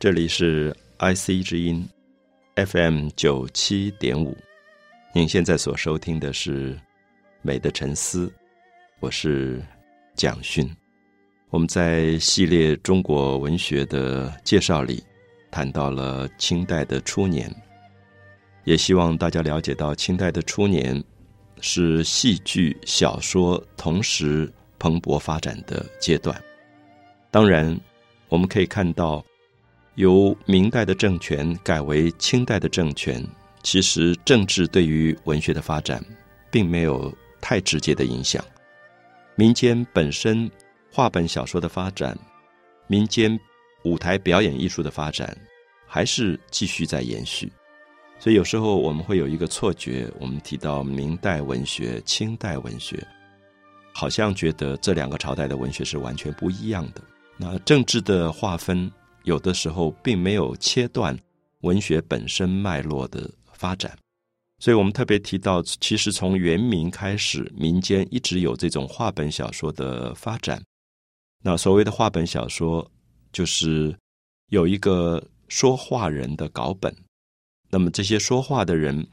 这里是 IC 之音 FM 九七点五，您现在所收听的是《美的沉思》，我是蒋勋。我们在系列中国文学的介绍里，谈到了清代的初年，也希望大家了解到清代的初年是戏剧、小说同时蓬勃发展的阶段。当然，我们可以看到。由明代的政权改为清代的政权，其实政治对于文学的发展并没有太直接的影响。民间本身话本小说的发展，民间舞台表演艺术的发展，还是继续在延续。所以有时候我们会有一个错觉，我们提到明代文学、清代文学，好像觉得这两个朝代的文学是完全不一样的。那政治的划分。有的时候并没有切断文学本身脉络的发展，所以我们特别提到，其实从元明开始，民间一直有这种话本小说的发展。那所谓的话本小说，就是有一个说话人的稿本，那么这些说话的人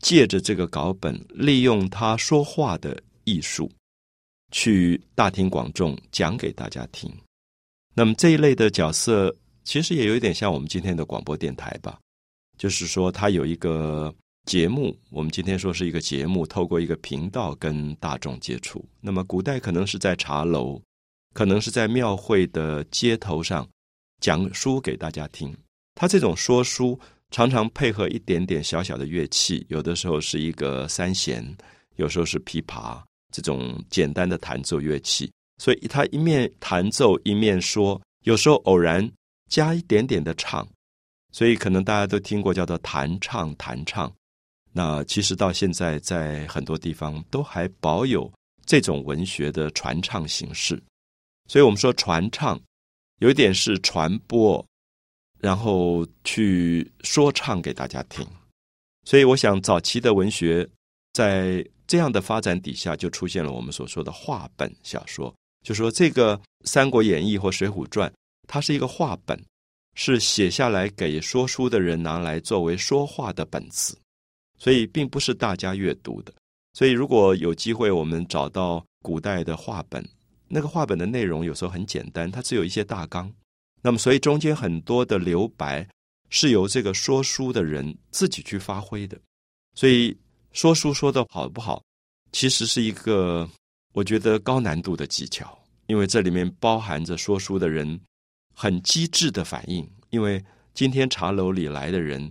借着这个稿本，利用他说话的艺术，去大庭广众讲给大家听。那么这一类的角色，其实也有一点像我们今天的广播电台吧，就是说，它有一个节目，我们今天说是一个节目，透过一个频道跟大众接触。那么古代可能是在茶楼，可能是在庙会的街头上讲书给大家听。他这种说书常常配合一点点小小的乐器，有的时候是一个三弦，有时候是琵琶这种简单的弹奏乐器。所以他一面弹奏一面说，有时候偶然加一点点的唱，所以可能大家都听过叫做弹唱弹唱。那其实到现在在很多地方都还保有这种文学的传唱形式。所以我们说传唱有一点是传播，然后去说唱给大家听。所以我想早期的文学在这样的发展底下，就出现了我们所说的话本小说。就说这个《三国演义》或《水浒传》，它是一个话本，是写下来给说书的人拿来作为说话的本子，所以并不是大家阅读的。所以如果有机会，我们找到古代的话本，那个话本的内容有时候很简单，它只有一些大纲。那么，所以中间很多的留白是由这个说书的人自己去发挥的。所以说书说的好不好，其实是一个。我觉得高难度的技巧，因为这里面包含着说书的人很机智的反应。因为今天茶楼里来的人，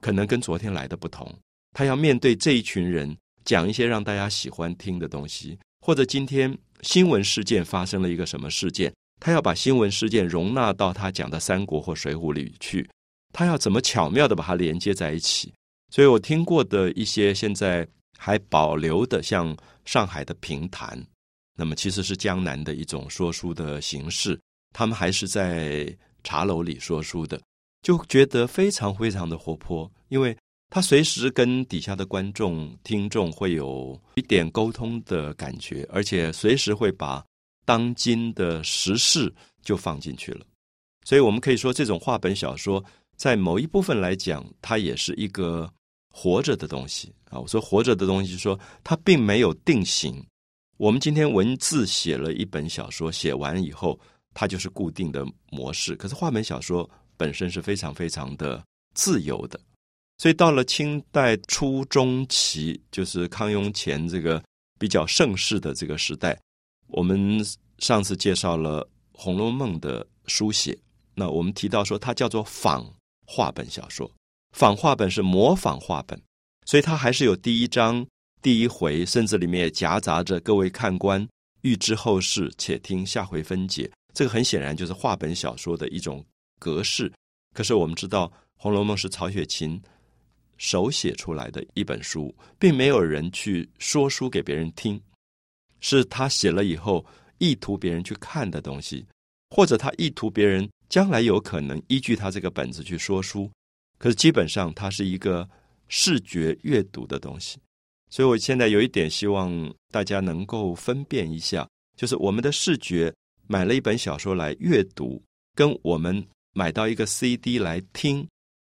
可能跟昨天来的不同，他要面对这一群人，讲一些让大家喜欢听的东西，或者今天新闻事件发生了一个什么事件，他要把新闻事件容纳到他讲的三国或水浒里去，他要怎么巧妙的把它连接在一起？所以我听过的一些现在还保留的，像。上海的评弹，那么其实是江南的一种说书的形式。他们还是在茶楼里说书的，就觉得非常非常的活泼，因为他随时跟底下的观众、听众会有一点沟通的感觉，而且随时会把当今的时事就放进去了。所以我们可以说，这种话本小说在某一部分来讲，它也是一个。活着的东西啊，我说活着的东西，说它并没有定型。我们今天文字写了一本小说，写完以后，它就是固定的模式。可是话本小说本身是非常非常的自由的。所以到了清代初中期，就是康雍乾这个比较盛世的这个时代，我们上次介绍了《红楼梦》的书写，那我们提到说它叫做仿话本小说。仿话本是模仿话本，所以它还是有第一章、第一回，甚至里面也夹杂着各位看官预知后事，且听下回分解。这个很显然就是话本小说的一种格式。可是我们知道，《红楼梦》是曹雪芹手写出来的一本书，并没有人去说书给别人听，是他写了以后意图别人去看的东西，或者他意图别人将来有可能依据他这个本子去说书。可是基本上它是一个视觉阅读的东西，所以我现在有一点希望大家能够分辨一下，就是我们的视觉买了一本小说来阅读，跟我们买到一个 CD 来听，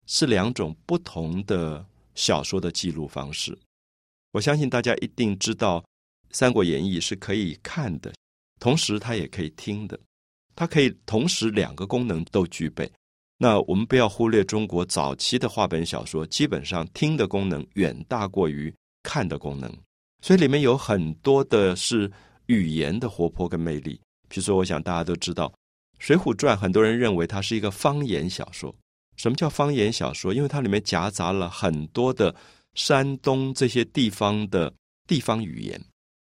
是两种不同的小说的记录方式。我相信大家一定知道，《三国演义》是可以看的，同时它也可以听的，它可以同时两个功能都具备。那我们不要忽略中国早期的话本小说，基本上听的功能远大过于看的功能，所以里面有很多的是语言的活泼跟魅力。比如说，我想大家都知道，《水浒传》，很多人认为它是一个方言小说。什么叫方言小说？因为它里面夹杂了很多的山东这些地方的地方语言，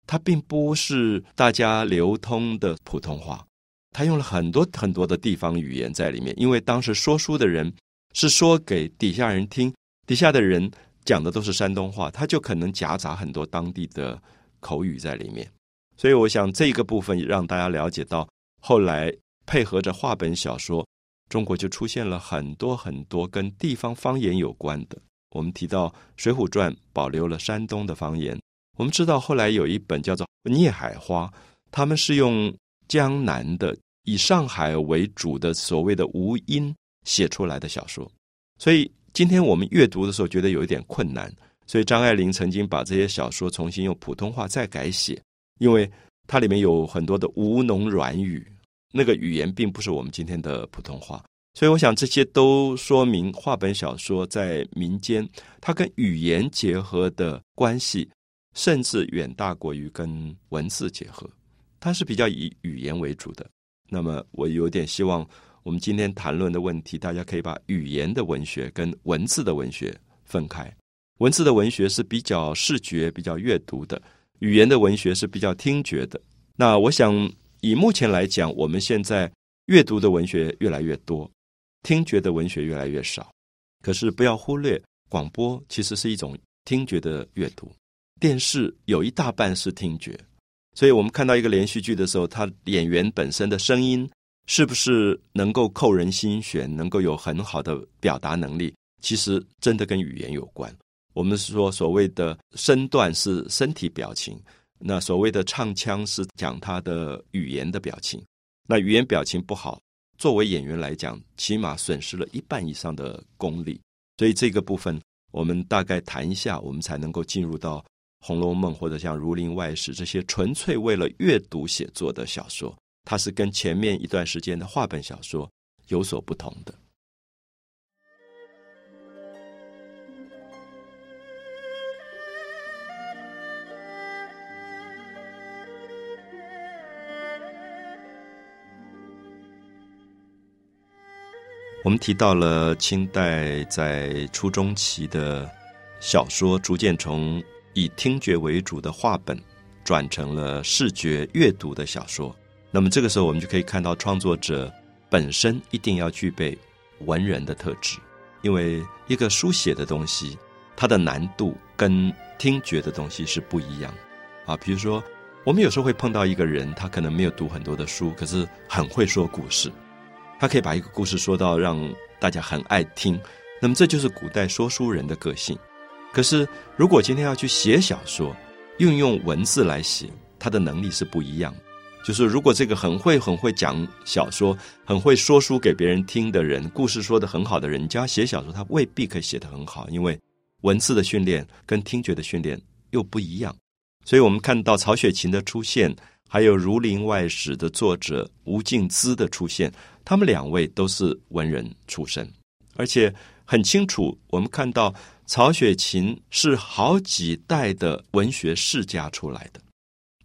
它并不是大家流通的普通话。他用了很多很多的地方语言在里面，因为当时说书的人是说给底下人听，底下的人讲的都是山东话，他就可能夹杂很多当地的口语在里面。所以，我想这个部分让大家了解到，后来配合着话本小说，中国就出现了很多很多跟地方方言有关的。我们提到《水浒传》保留了山东的方言，我们知道后来有一本叫做《孽海花》，他们是用。江南的以上海为主的所谓的吴音写出来的小说，所以今天我们阅读的时候觉得有一点困难。所以张爱玲曾经把这些小说重新用普通话再改写，因为它里面有很多的吴侬软语，那个语言并不是我们今天的普通话。所以我想这些都说明话本小说在民间它跟语言结合的关系，甚至远大过于跟文字结合。它是比较以语言为主的，那么我有点希望，我们今天谈论的问题，大家可以把语言的文学跟文字的文学分开。文字的文学是比较视觉、比较阅读的，语言的文学是比较听觉的。那我想，以目前来讲，我们现在阅读的文学越来越多，听觉的文学越来越少。可是不要忽略，广播其实是一种听觉的阅读，电视有一大半是听觉。所以我们看到一个连续剧的时候，他演员本身的声音是不是能够扣人心弦，能够有很好的表达能力？其实真的跟语言有关。我们是说，所谓的身段是身体表情，那所谓的唱腔是讲他的语言的表情。那语言表情不好，作为演员来讲，起码损失了一半以上的功力。所以这个部分，我们大概谈一下，我们才能够进入到。《红楼梦》或者像《儒林外史》这些纯粹为了阅读写作的小说，它是跟前面一段时间的话本小说有所不同的。我们提到了清代在初中期的小说，逐渐从以听觉为主的话本，转成了视觉阅读的小说。那么这个时候，我们就可以看到创作者本身一定要具备文人的特质，因为一个书写的东西，它的难度跟听觉的东西是不一样。啊，比如说，我们有时候会碰到一个人，他可能没有读很多的书，可是很会说故事，他可以把一个故事说到让大家很爱听。那么这就是古代说书人的个性。可是，如果今天要去写小说，运用文字来写，他的能力是不一样。就是如果这个很会很会讲小说、很会说书给别人听的人，故事说的很好的人，叫他写小说，他未必可以写得很好，因为文字的训练跟听觉的训练又不一样。所以我们看到曹雪芹的出现，还有《儒林外史》的作者吴敬梓的出现，他们两位都是文人出身，而且很清楚，我们看到。曹雪芹是好几代的文学世家出来的，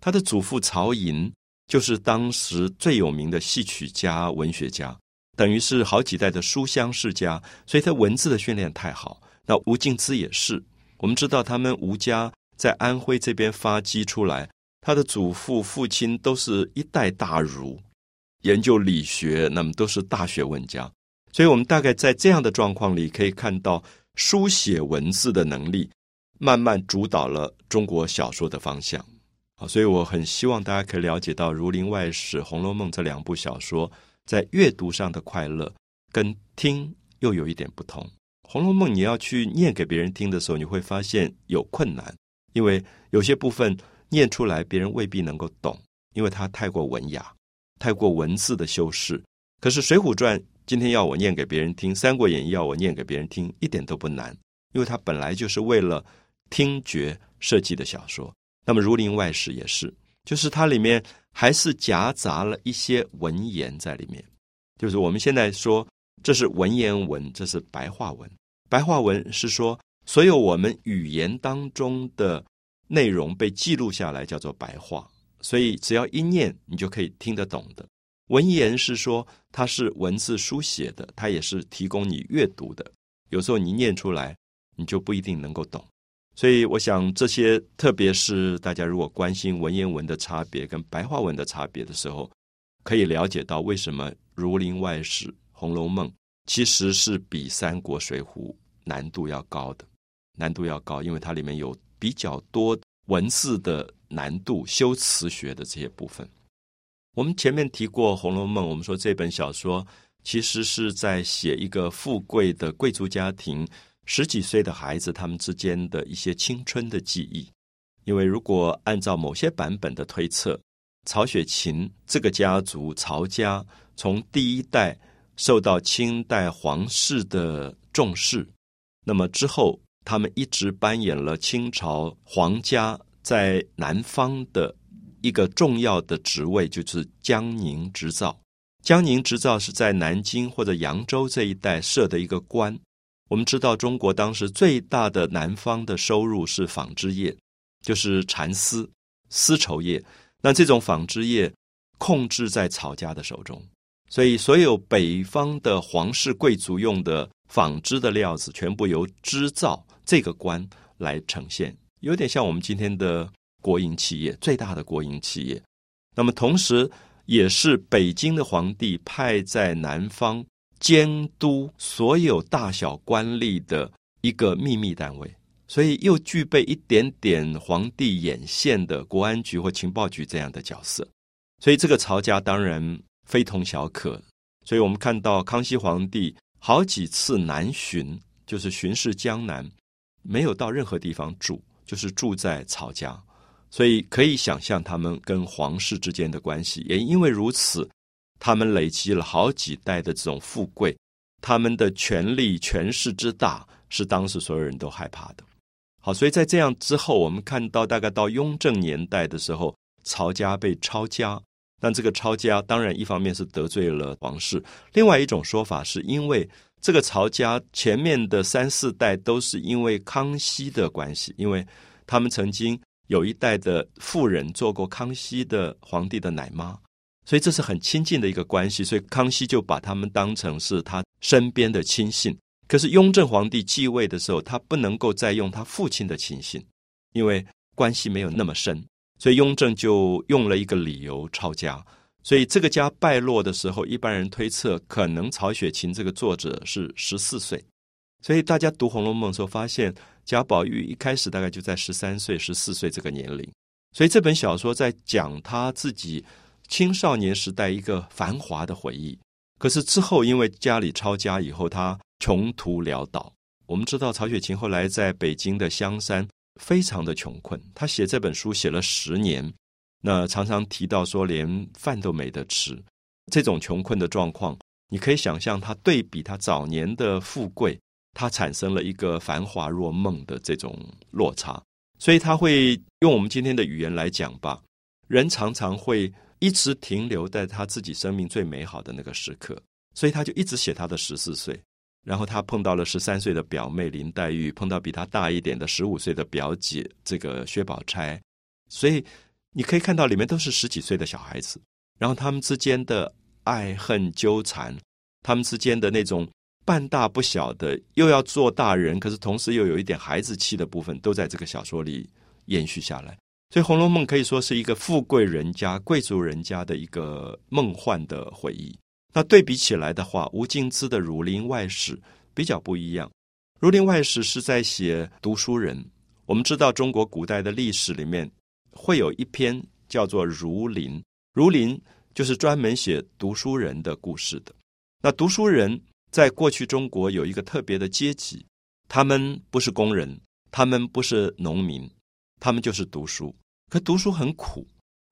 他的祖父曹寅就是当时最有名的戏曲家、文学家，等于是好几代的书香世家，所以他文字的训练太好。那吴敬梓也是，我们知道他们吴家在安徽这边发迹出来，他的祖父、父亲都是一代大儒，研究理学，那么都是大学问家，所以我们大概在这样的状况里可以看到。书写文字的能力，慢慢主导了中国小说的方向。啊，所以我很希望大家可以了解到《儒林外史》《红楼梦》这两部小说在阅读上的快乐，跟听又有一点不同。《红楼梦》你要去念给别人听的时候，你会发现有困难，因为有些部分念出来别人未必能够懂，因为它太过文雅，太过文字的修饰。可是《水浒传》今天要我念给别人听，《三国演义》要我念给别人听，一点都不难，因为它本来就是为了听觉设计的小说。那么《儒林外史》也是，就是它里面还是夹杂了一些文言在里面，就是我们现在说这是文言文，这是白话文。白话文是说所有我们语言当中的内容被记录下来，叫做白话。所以只要一念，你就可以听得懂的。文言是说它是文字书写的，它也是提供你阅读的。有时候你念出来，你就不一定能够懂。所以我想这些，特别是大家如果关心文言文的差别跟白话文的差别的时候，可以了解到为什么《儒林外史》《红楼梦》其实是比《三国》《水浒》难度要高的，难度要高，因为它里面有比较多文字的。难度修辞学的这些部分，我们前面提过《红楼梦》，我们说这本小说其实是在写一个富贵的贵族家庭十几岁的孩子他们之间的一些青春的记忆。因为如果按照某些版本的推测，曹雪芹这个家族曹家从第一代受到清代皇室的重视，那么之后他们一直扮演了清朝皇家。在南方的一个重要的职位就是江宁织造。江宁织造是在南京或者扬州这一带设的一个官。我们知道，中国当时最大的南方的收入是纺织业，就是蚕丝、丝绸业。那这种纺织业控制在曹家的手中，所以所有北方的皇室贵族用的纺织的料子，全部由织造这个官来呈现。有点像我们今天的国营企业，最大的国营企业。那么，同时也是北京的皇帝派在南方监督所有大小官吏的一个秘密单位，所以又具备一点点皇帝眼线的国安局或情报局这样的角色。所以，这个曹家当然非同小可。所以我们看到康熙皇帝好几次南巡，就是巡视江南，没有到任何地方住。就是住在曹家，所以可以想象他们跟皇室之间的关系。也因为如此，他们累积了好几代的这种富贵，他们的权力权势之大，是当时所有人都害怕的。好，所以在这样之后，我们看到大概到雍正年代的时候，曹家被抄家。但这个抄家当然一方面是得罪了皇室，另外一种说法是因为。这个曹家前面的三四代都是因为康熙的关系，因为他们曾经有一代的妇人做过康熙的皇帝的奶妈，所以这是很亲近的一个关系，所以康熙就把他们当成是他身边的亲信。可是雍正皇帝继位的时候，他不能够再用他父亲的亲信，因为关系没有那么深，所以雍正就用了一个理由抄家。所以这个家败落的时候，一般人推测可能曹雪芹这个作者是十四岁。所以大家读《红楼梦》的时候，发现贾宝玉一开始大概就在十三岁、十四岁这个年龄。所以这本小说在讲他自己青少年时代一个繁华的回忆。可是之后因为家里抄家以后，他穷途潦倒。我们知道曹雪芹后来在北京的香山非常的穷困，他写这本书写了十年。那常常提到说，连饭都没得吃，这种穷困的状况，你可以想象，他对比他早年的富贵，他产生了一个繁华若梦的这种落差，所以他会用我们今天的语言来讲吧，人常常会一直停留在他自己生命最美好的那个时刻，所以他就一直写他的十四岁，然后他碰到了十三岁的表妹林黛玉，碰到比他大一点的十五岁的表姐这个薛宝钗，所以。你可以看到里面都是十几岁的小孩子，然后他们之间的爱恨纠缠，他们之间的那种半大不小的，又要做大人，可是同时又有一点孩子气的部分，都在这个小说里延续下来。所以《红楼梦》可以说是一个富贵人家、贵族人家的一个梦幻的回忆。那对比起来的话，吴敬梓的《儒林外史》比较不一样，《儒林外史》是在写读书人。我们知道中国古代的历史里面。会有一篇叫做《儒林》，《儒林》就是专门写读书人的故事的。那读书人在过去中国有一个特别的阶级，他们不是工人，他们不是农民，他们就是读书。可读书很苦。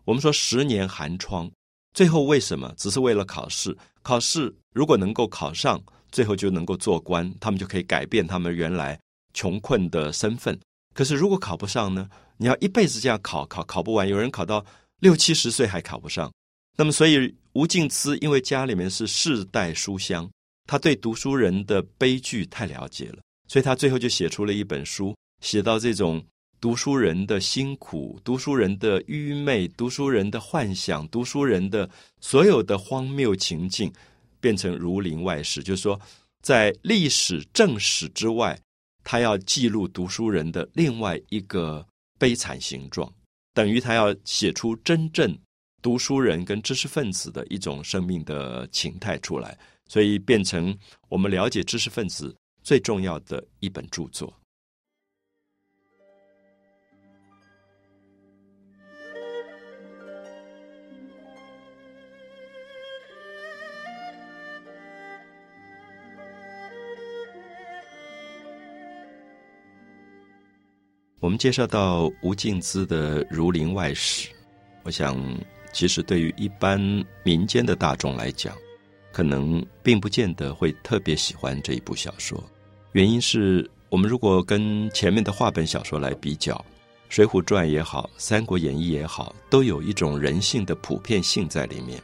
我们说十年寒窗，最后为什么？只是为了考试。考试如果能够考上，最后就能够做官，他们就可以改变他们原来穷困的身份。可是如果考不上呢？你要一辈子这样考，考考不完。有人考到六七十岁还考不上。那么，所以吴敬梓因为家里面是世代书香，他对读书人的悲剧太了解了，所以他最后就写出了一本书，写到这种。读书人的辛苦，读书人的愚昧，读书人的幻想，读书人的所有的荒谬情境，变成儒林外史。就是说，在历史正史之外，他要记录读书人的另外一个悲惨形状，等于他要写出真正读书人跟知识分子的一种生命的情态出来，所以变成我们了解知识分子最重要的一本著作。我们介绍到吴敬梓的《儒林外史》，我想，其实对于一般民间的大众来讲，可能并不见得会特别喜欢这一部小说。原因是我们如果跟前面的话本小说来比较，《水浒传》也好，《三国演义》也好，都有一种人性的普遍性在里面。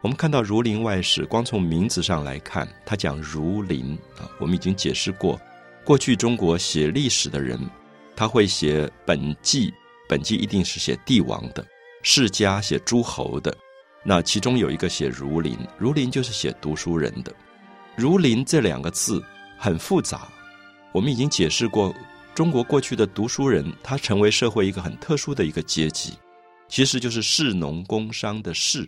我们看到《儒林外史》，光从名字上来看，它讲儒林啊，我们已经解释过，过去中国写历史的人。他会写本纪，本纪一定是写帝王的，世家写诸侯的。那其中有一个写儒林，儒林就是写读书人的。儒林这两个字很复杂，我们已经解释过，中国过去的读书人，他成为社会一个很特殊的一个阶级，其实就是士农工商的士。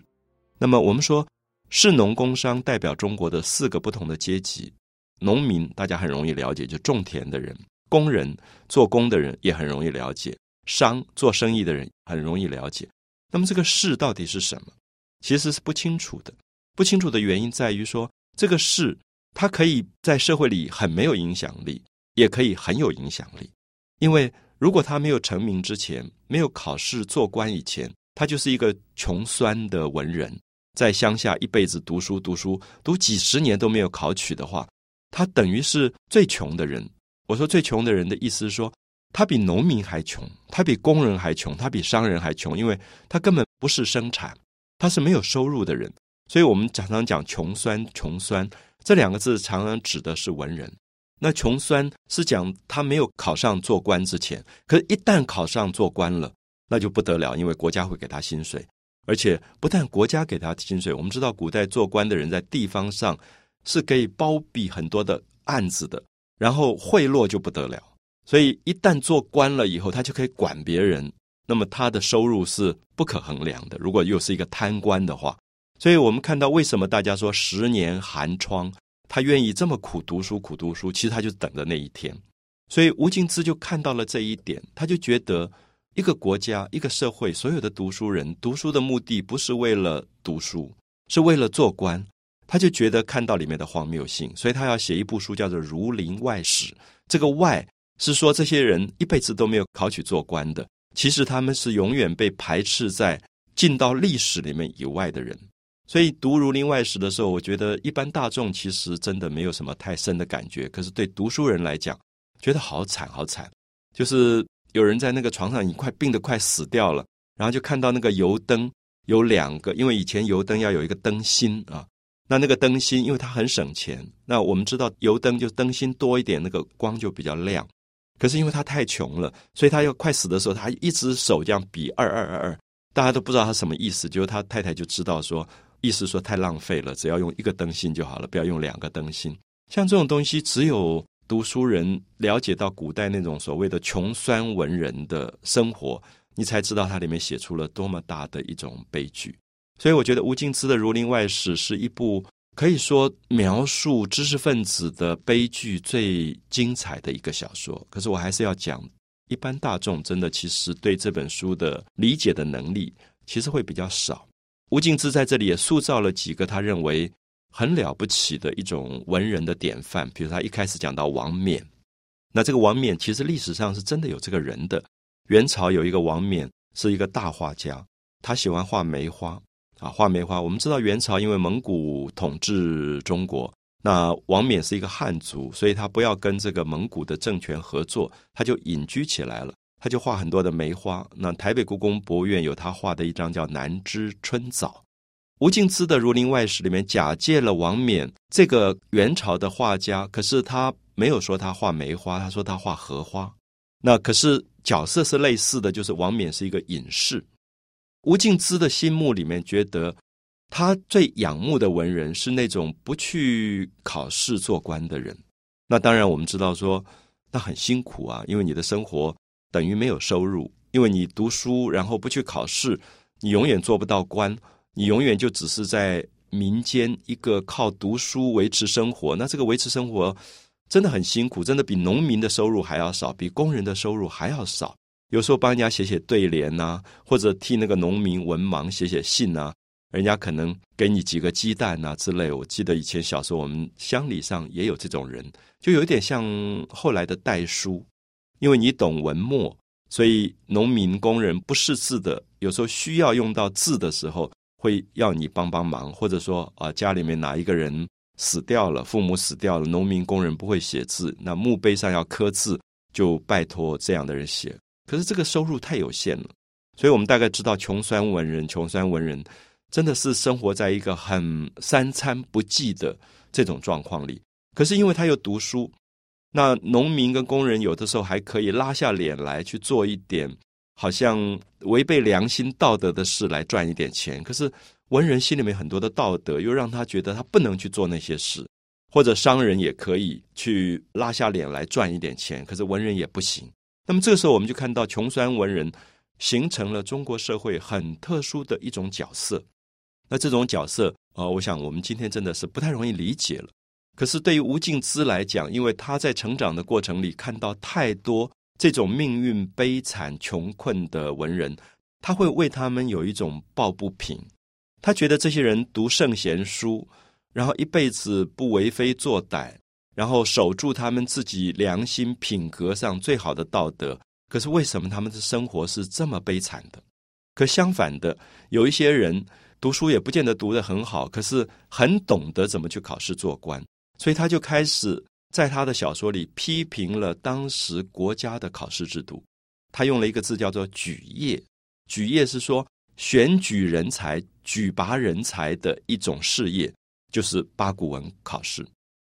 那么我们说，士农工商代表中国的四个不同的阶级，农民大家很容易了解，就种田的人。工人做工的人也很容易了解，商做生意的人很容易了解。那么这个士到底是什么？其实是不清楚的。不清楚的原因在于说，这个事他可以在社会里很没有影响力，也可以很有影响力。因为如果他没有成名之前，没有考试做官以前，他就是一个穷酸的文人，在乡下一辈子读书读书读几十年都没有考取的话，他等于是最穷的人。我说最穷的人的意思是说，他比农民还穷，他比工人还穷，他比商人还穷，因为他根本不是生产，他是没有收入的人。所以我们常常讲“穷酸”，“穷酸”这两个字常常指的是文人。那“穷酸”是讲他没有考上做官之前，可是一旦考上做官了，那就不得了，因为国家会给他薪水，而且不但国家给他薪水，我们知道古代做官的人在地方上是可以包庇很多的案子的。然后贿赂就不得了，所以一旦做官了以后，他就可以管别人，那么他的收入是不可衡量的。如果又是一个贪官的话，所以我们看到为什么大家说十年寒窗，他愿意这么苦读书，苦读书，其实他就等着那一天。所以吴敬梓就看到了这一点，他就觉得一个国家、一个社会，所有的读书人读书的目的不是为了读书，是为了做官。他就觉得看到里面的荒谬性，所以他要写一部书，叫做《儒林外史》。这个“外”是说这些人一辈子都没有考取做官的，其实他们是永远被排斥在进到历史里面以外的人。所以读《儒林外史》的时候，我觉得一般大众其实真的没有什么太深的感觉，可是对读书人来讲，觉得好惨好惨。就是有人在那个床上已经快病得快死掉了，然后就看到那个油灯有两个，因为以前油灯要有一个灯芯啊。那那个灯芯，因为它很省钱。那我们知道油灯就灯芯多一点，那个光就比较亮。可是因为他太穷了，所以他要快死的时候，他一只手这样比二二二二，大家都不知道他什么意思。就是他太太就知道说，意思说太浪费了，只要用一个灯芯就好了，不要用两个灯芯。像这种东西，只有读书人了解到古代那种所谓的穷酸文人的生活，你才知道它里面写出了多么大的一种悲剧。所以我觉得吴敬梓的《儒林外史》是一部可以说描述知识分子的悲剧最精彩的一个小说。可是我还是要讲，一般大众真的其实对这本书的理解的能力其实会比较少。吴敬之在这里也塑造了几个他认为很了不起的一种文人的典范，比如他一开始讲到王冕，那这个王冕其实历史上是真的有这个人的。元朝有一个王冕是一个大画家，他喜欢画梅花。啊，画梅花。我们知道元朝因为蒙古统治中国，那王冕是一个汉族，所以他不要跟这个蒙古的政权合作，他就隐居起来了。他就画很多的梅花。那台北故宫博物院有他画的一张叫《南枝春早》。吴敬梓的《儒林外史》里面假借了王冕这个元朝的画家，可是他没有说他画梅花，他说他画荷花。那可是角色是类似的，就是王冕是一个隐士。吴敬梓的心目里面觉得，他最仰慕的文人是那种不去考试做官的人。那当然我们知道说，那很辛苦啊，因为你的生活等于没有收入，因为你读书然后不去考试，你永远做不到官。你永远就只是在民间一个靠读书维持生活，那这个维持生活真的很辛苦，真的比农民的收入还要少，比工人的收入还要少。有时候帮人家写写对联呐，或者替那个农民文盲写写信呐，人家可能给你几个鸡蛋呐之类。我记得以前小时候我们乡里上也有这种人，就有点像后来的代书，因为你懂文墨，所以农民工人不识字的，有时候需要用到字的时候。会要你帮帮忙，或者说啊，家里面哪一个人死掉了，父母死掉了，农民工人不会写字，那墓碑上要刻字，就拜托这样的人写。可是这个收入太有限了，所以我们大概知道，穷酸文人，穷酸文人真的是生活在一个很三餐不济的这种状况里。可是因为他又读书，那农民跟工人有的时候还可以拉下脸来去做一点。好像违背良心道德的事来赚一点钱，可是文人心里面很多的道德又让他觉得他不能去做那些事，或者商人也可以去拉下脸来赚一点钱，可是文人也不行。那么这个时候我们就看到穷酸文人形成了中国社会很特殊的一种角色。那这种角色啊，我想我们今天真的是不太容易理解了。可是对于吴敬梓来讲，因为他在成长的过程里看到太多。这种命运悲惨、穷困的文人，他会为他们有一种抱不平。他觉得这些人读圣贤书，然后一辈子不为非作歹，然后守住他们自己良心品格上最好的道德。可是为什么他们的生活是这么悲惨的？可相反的，有一些人读书也不见得读得很好，可是很懂得怎么去考试做官，所以他就开始。在他的小说里批评了当时国家的考试制度，他用了一个字叫做“举业”。举业是说选举人才、举拔人才的一种事业，就是八股文考试。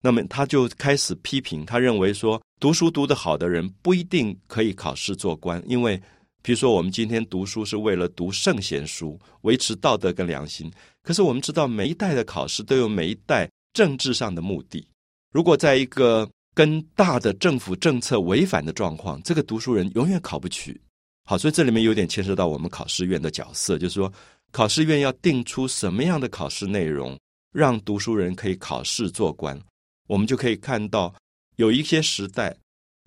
那么他就开始批评，他认为说读书读得好的人不一定可以考试做官，因为比如说我们今天读书是为了读圣贤书，维持道德跟良心。可是我们知道每一代的考试都有每一代政治上的目的。如果在一个跟大的政府政策违反的状况，这个读书人永远考不取。好，所以这里面有点牵涉到我们考试院的角色，就是说，考试院要定出什么样的考试内容，让读书人可以考试做官。我们就可以看到，有一些时代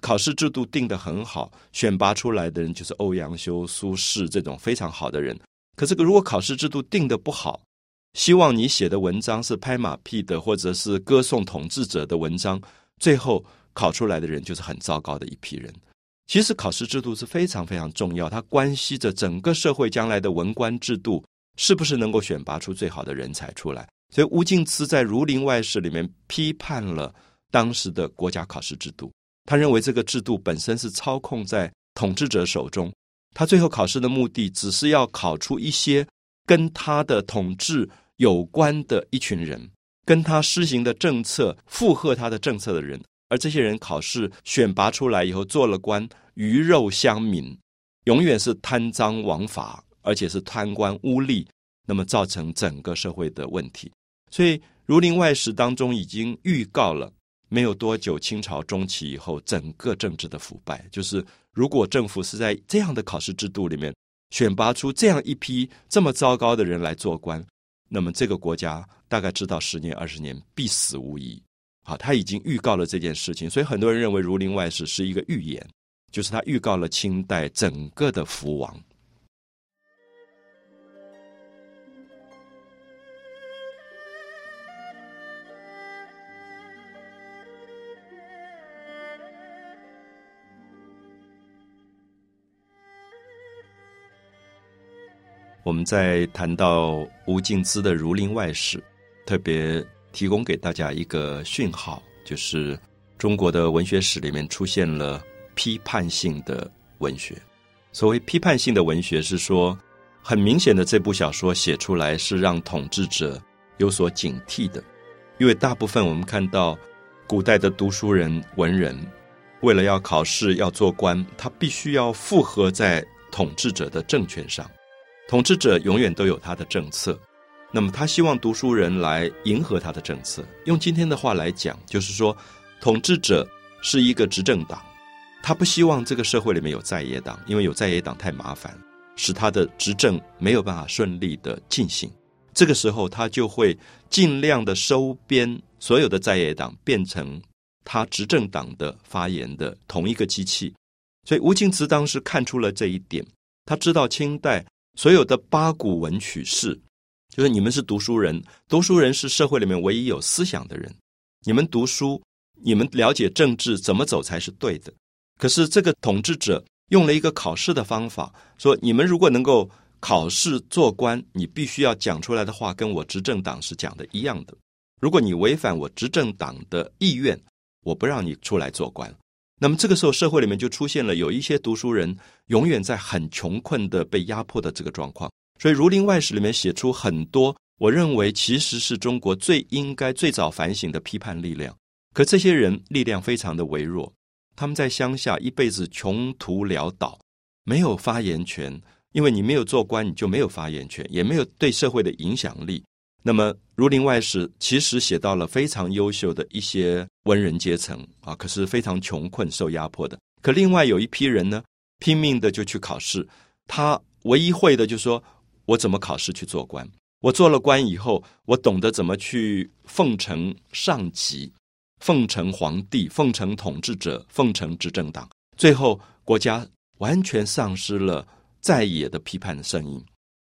考试制度定得很好，选拔出来的人就是欧阳修、苏轼这种非常好的人。可是，如果考试制度定得不好，希望你写的文章是拍马屁的，或者是歌颂统治者的文章，最后考出来的人就是很糟糕的一批人。其实考试制度是非常非常重要，它关系着整个社会将来的文官制度是不是能够选拔出最好的人才出来。所以吴敬梓在《儒林外史》里面批判了当时的国家考试制度，他认为这个制度本身是操控在统治者手中，他最后考试的目的只是要考出一些。跟他的统治有关的一群人，跟他施行的政策附和他的政策的人，而这些人考试选拔出来以后做了官，鱼肉乡民，永远是贪赃枉法，而且是贪官污吏，那么造成整个社会的问题。所以《儒林外史》当中已经预告了，没有多久清朝中期以后，整个政治的腐败，就是如果政府是在这样的考试制度里面。选拔出这样一批这么糟糕的人来做官，那么这个国家大概知道十年二十年必死无疑。好，他已经预告了这件事情，所以很多人认为《儒林外史》是一个预言，就是他预告了清代整个的福亡。我们在谈到吴敬梓的《儒林外史》，特别提供给大家一个讯号，就是中国的文学史里面出现了批判性的文学。所谓批判性的文学，是说很明显的，这部小说写出来是让统治者有所警惕的，因为大部分我们看到古代的读书人、文人，为了要考试、要做官，他必须要附和在统治者的政权上。统治者永远都有他的政策，那么他希望读书人来迎合他的政策。用今天的话来讲，就是说，统治者是一个执政党，他不希望这个社会里面有在野党，因为有在野党太麻烦，使他的执政没有办法顺利的进行。这个时候，他就会尽量的收编所有的在野党，变成他执政党的发言的同一个机器。所以，吴敬梓当时看出了这一点，他知道清代。所有的八股文曲士，就是你们是读书人，读书人是社会里面唯一有思想的人。你们读书，你们了解政治怎么走才是对的。可是这个统治者用了一个考试的方法，说你们如果能够考试做官，你必须要讲出来的话跟我执政党是讲的一样的。如果你违反我执政党的意愿，我不让你出来做官。那么这个时候，社会里面就出现了有一些读书人永远在很穷困的被压迫的这个状况。所以《儒林外史》里面写出很多，我认为其实是中国最应该最早反省的批判力量。可这些人力量非常的微弱，他们在乡下一辈子穷途潦倒，没有发言权，因为你没有做官，你就没有发言权，也没有对社会的影响力。那么《儒林外史》其实写到了非常优秀的一些文人阶层啊，可是非常穷困、受压迫的。可另外有一批人呢，拼命的就去考试。他唯一会的就是说，我怎么考试去做官？我做了官以后，我懂得怎么去奉承上级、奉承皇帝、奉承统治者、奉承执政党。最后，国家完全丧失了在野的批判的声音。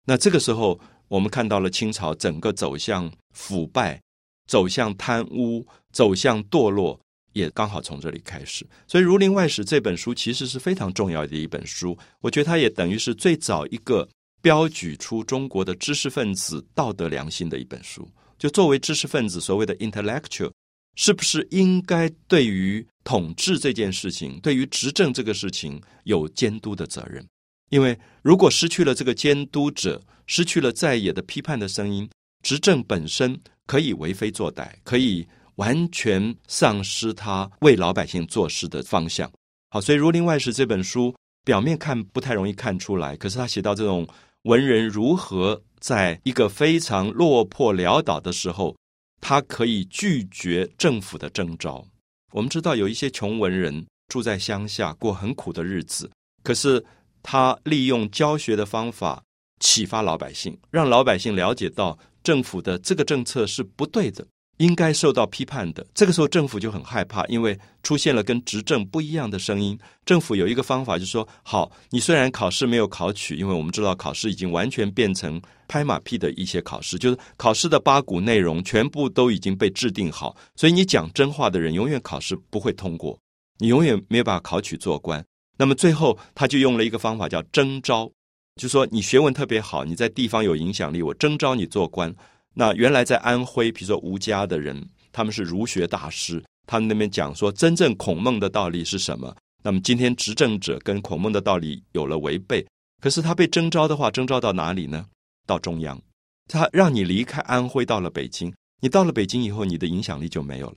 那这个时候。我们看到了清朝整个走向腐败、走向贪污、走向堕落，也刚好从这里开始。所以《儒林外史》这本书其实是非常重要的一本书。我觉得它也等于是最早一个标举出中国的知识分子道德良心的一本书。就作为知识分子，所谓的 intellectual，是不是应该对于统治这件事情、对于执政这个事情有监督的责任？因为如果失去了这个监督者，失去了在野的批判的声音，执政本身可以为非作歹，可以完全丧失他为老百姓做事的方向。好，所以《儒林外史》这本书表面看不太容易看出来，可是他写到这种文人如何在一个非常落魄潦倒的时候，他可以拒绝政府的征召。我们知道有一些穷文人住在乡下，过很苦的日子，可是他利用教学的方法。启发老百姓，让老百姓了解到政府的这个政策是不对的，应该受到批判的。这个时候，政府就很害怕，因为出现了跟执政不一样的声音。政府有一个方法，就是说：好，你虽然考试没有考取，因为我们知道考试已经完全变成拍马屁的一些考试，就是考试的八股内容全部都已经被制定好，所以你讲真话的人永远考试不会通过，你永远没有办法考取做官。那么最后，他就用了一个方法叫征召。就说你学问特别好，你在地方有影响力，我征召你做官。那原来在安徽，比如说吴家的人，他们是儒学大师，他们那边讲说，真正孔孟的道理是什么？那么今天执政者跟孔孟的道理有了违背，可是他被征召的话，征召到哪里呢？到中央，他让你离开安徽，到了北京。你到了北京以后，你的影响力就没有了。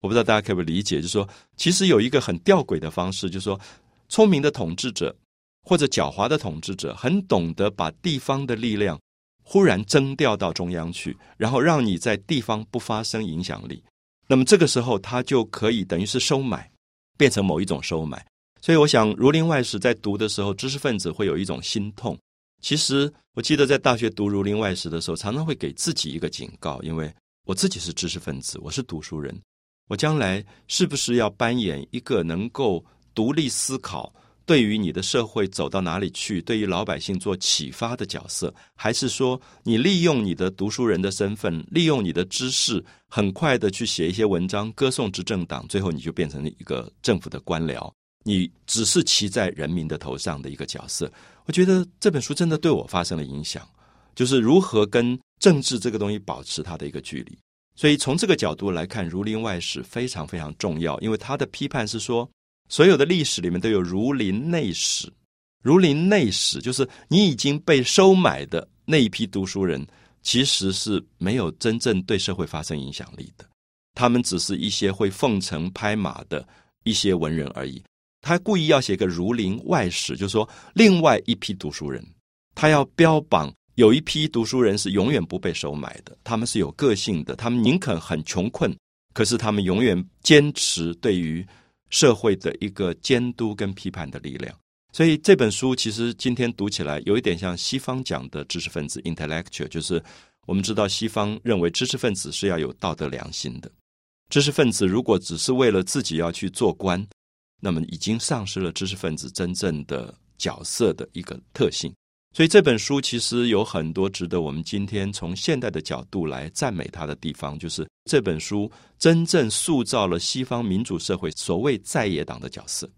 我不知道大家可不可以理解，就是说，其实有一个很吊诡的方式，就是说，聪明的统治者。或者狡猾的统治者很懂得把地方的力量忽然征调到中央去，然后让你在地方不发生影响力。那么这个时候，他就可以等于是收买，变成某一种收买。所以，我想《儒林外史》在读的时候，知识分子会有一种心痛。其实，我记得在大学读《儒林外史》的时候，常常会给自己一个警告，因为我自己是知识分子，我是读书人，我将来是不是要扮演一个能够独立思考？对于你的社会走到哪里去，对于老百姓做启发的角色，还是说你利用你的读书人的身份，利用你的知识，很快的去写一些文章歌颂执政党，最后你就变成了一个政府的官僚？你只是骑在人民的头上的一个角色。我觉得这本书真的对我发生了影响，就是如何跟政治这个东西保持它的一个距离。所以从这个角度来看，《儒林外史》非常非常重要，因为他的批判是说，所有的历史里面都有儒林内史。儒林内史就是你已经被收买的那一批读书人，其实是没有真正对社会发生影响力的，他们只是一些会奉承拍马的一些文人而已。他故意要写个儒林外史，就是说另外一批读书人，他要标榜。有一批读书人是永远不被收买的，他们是有个性的，他们宁肯很穷困，可是他们永远坚持对于社会的一个监督跟批判的力量。所以这本书其实今天读起来有一点像西方讲的知识分子 （intellectual），就是我们知道西方认为知识分子是要有道德良心的。知识分子如果只是为了自己要去做官，那么已经丧失了知识分子真正的角色的一个特性。所以这本书其实有很多值得我们今天从现代的角度来赞美它的地方，就是这本书真正塑造了西方民主社会所谓在野党的角色。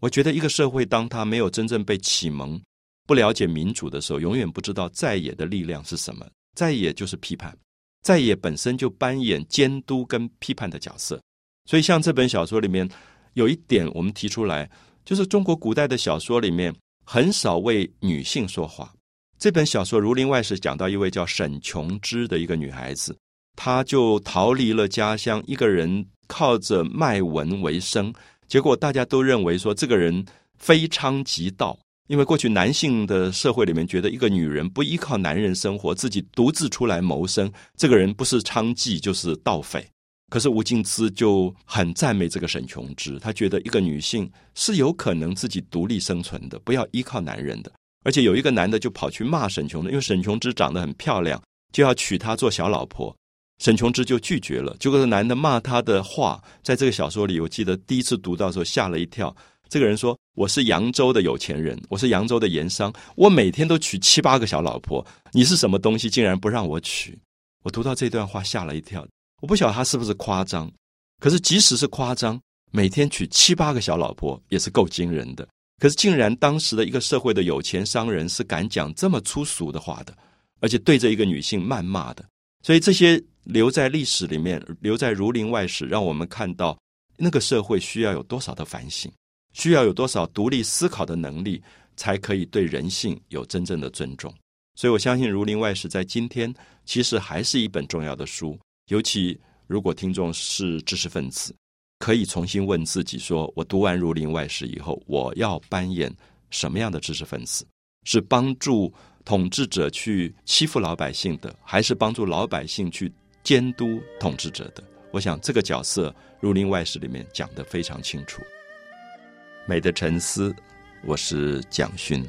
我觉得一个社会当他没有真正被启蒙、不了解民主的时候，永远不知道在野的力量是什么。在野就是批判，在野本身就扮演监督跟批判的角色。所以像这本小说里面有一点我们提出来，就是中国古代的小说里面。很少为女性说话。这本小说《儒林外史》讲到一位叫沈琼枝的一个女孩子，她就逃离了家乡，一个人靠着卖文为生。结果大家都认为说这个人非娼即盗，因为过去男性的社会里面觉得一个女人不依靠男人生活，自己独自出来谋生，这个人不是娼妓就是盗匪。可是吴敬梓就很赞美这个沈琼枝，他觉得一个女性是有可能自己独立生存的，不要依靠男人的。而且有一个男的就跑去骂沈琼枝，因为沈琼枝长得很漂亮，就要娶她做小老婆。沈琼枝就拒绝了。结果这男的骂他的话，在这个小说里，我记得第一次读到的时候吓了一跳。这个人说：“我是扬州的有钱人，我是扬州的盐商，我每天都娶七八个小老婆。你是什么东西，竟然不让我娶？”我读到这段话吓了一跳。我不晓得他是不是夸张，可是即使是夸张，每天娶七八个小老婆也是够惊人的。可是竟然当时的一个社会的有钱商人是敢讲这么粗俗的话的，而且对着一个女性谩骂的。所以这些留在历史里面，留在《儒林外史》，让我们看到那个社会需要有多少的反省，需要有多少独立思考的能力，才可以对人性有真正的尊重。所以我相信《儒林外史》在今天其实还是一本重要的书。尤其如果听众是知识分子，可以重新问自己：说我读完《儒林外史》以后，我要扮演什么样的知识分子？是帮助统治者去欺负老百姓的，还是帮助老百姓去监督统治者的？我想这个角色《儒林外史》里面讲得非常清楚。美的沉思，我是蒋勋。